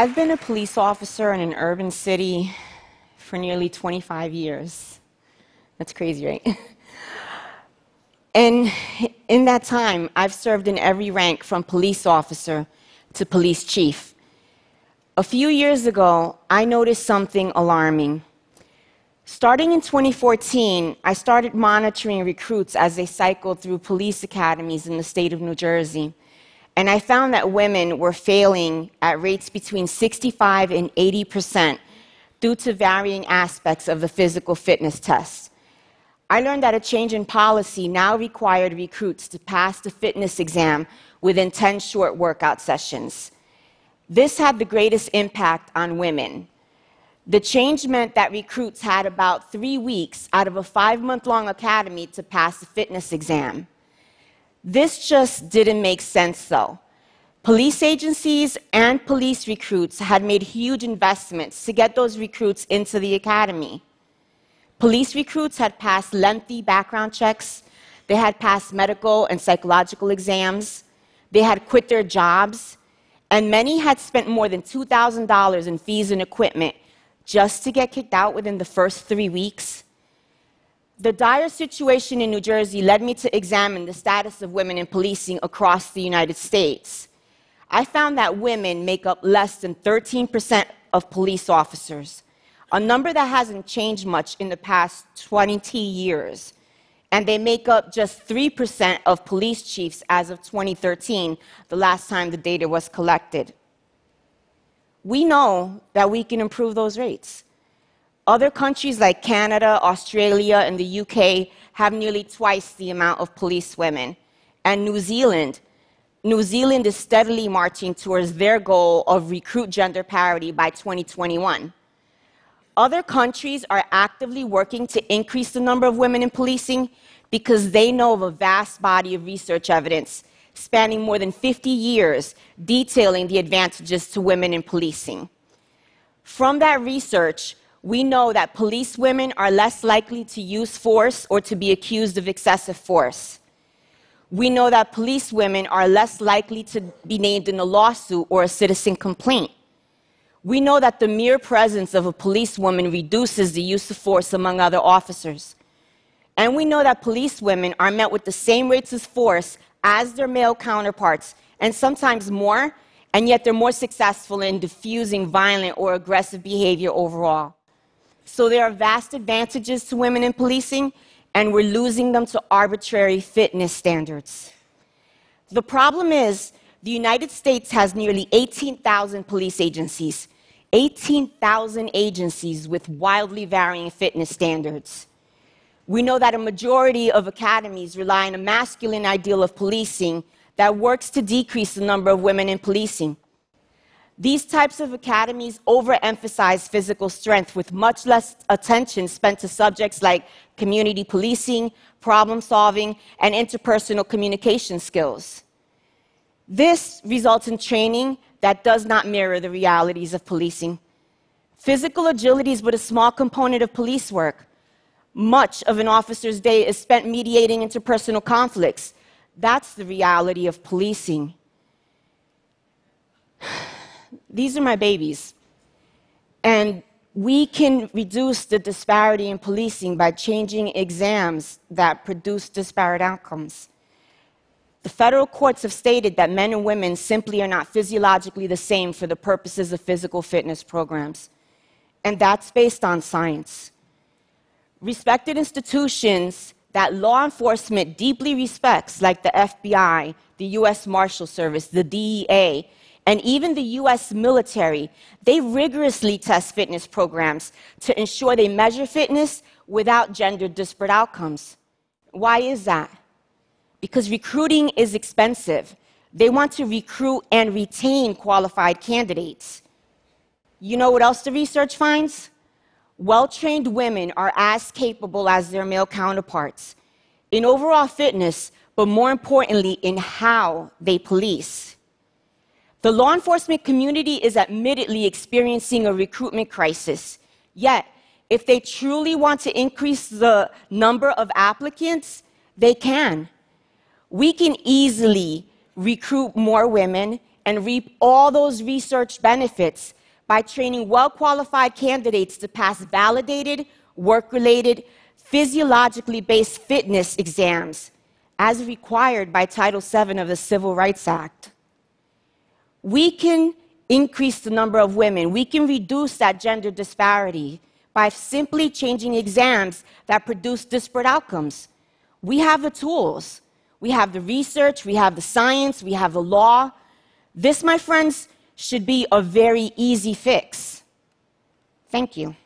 I've been a police officer in an urban city for nearly 25 years. That's crazy, right? And in that time, I've served in every rank from police officer to police chief. A few years ago, I noticed something alarming. Starting in 2014, I started monitoring recruits as they cycled through police academies in the state of New Jersey. And I found that women were failing at rates between 65 and 80 percent due to varying aspects of the physical fitness test. I learned that a change in policy now required recruits to pass the fitness exam within 10 short workout sessions. This had the greatest impact on women. The change meant that recruits had about three weeks out of a five month long academy to pass the fitness exam. This just didn't make sense, though. Police agencies and police recruits had made huge investments to get those recruits into the academy. Police recruits had passed lengthy background checks, they had passed medical and psychological exams, they had quit their jobs, and many had spent more than $2,000 in fees and equipment just to get kicked out within the first three weeks. The dire situation in New Jersey led me to examine the status of women in policing across the United States. I found that women make up less than 13% of police officers, a number that hasn't changed much in the past 20 years. And they make up just 3% of police chiefs as of 2013, the last time the data was collected. We know that we can improve those rates. Other countries like Canada, Australia, and the UK have nearly twice the amount of police women. And New Zealand, New Zealand is steadily marching towards their goal of recruit gender parity by 2021. Other countries are actively working to increase the number of women in policing because they know of a vast body of research evidence spanning more than 50 years detailing the advantages to women in policing. From that research, we know that police women are less likely to use force or to be accused of excessive force. We know that police women are less likely to be named in a lawsuit or a citizen complaint. We know that the mere presence of a policewoman reduces the use of force among other officers. And we know that police women are met with the same rates of force as their male counterparts, and sometimes more, and yet they're more successful in diffusing violent or aggressive behavior overall. So there are vast advantages to women in policing, and we're losing them to arbitrary fitness standards. The problem is, the United States has nearly 18,000 police agencies, 18,000 agencies with wildly varying fitness standards. We know that a majority of academies rely on a masculine ideal of policing that works to decrease the number of women in policing. These types of academies overemphasize physical strength with much less attention spent to subjects like community policing, problem solving, and interpersonal communication skills. This results in training that does not mirror the realities of policing. Physical agility is but a small component of police work. Much of an officer's day is spent mediating interpersonal conflicts. That's the reality of policing. These are my babies. And we can reduce the disparity in policing by changing exams that produce disparate outcomes. The federal courts have stated that men and women simply are not physiologically the same for the purposes of physical fitness programs. And that's based on science. Respected institutions that law enforcement deeply respects, like the FBI, the US Marshal Service, the DEA, and even the US military, they rigorously test fitness programs to ensure they measure fitness without gender disparate outcomes. Why is that? Because recruiting is expensive. They want to recruit and retain qualified candidates. You know what else the research finds? Well trained women are as capable as their male counterparts in overall fitness, but more importantly, in how they police. The law enforcement community is admittedly experiencing a recruitment crisis. Yet, if they truly want to increase the number of applicants, they can. We can easily recruit more women and reap all those research benefits by training well qualified candidates to pass validated, work related, physiologically based fitness exams as required by Title VII of the Civil Rights Act. We can increase the number of women, we can reduce that gender disparity by simply changing exams that produce disparate outcomes. We have the tools, we have the research, we have the science, we have the law. This, my friends, should be a very easy fix. Thank you.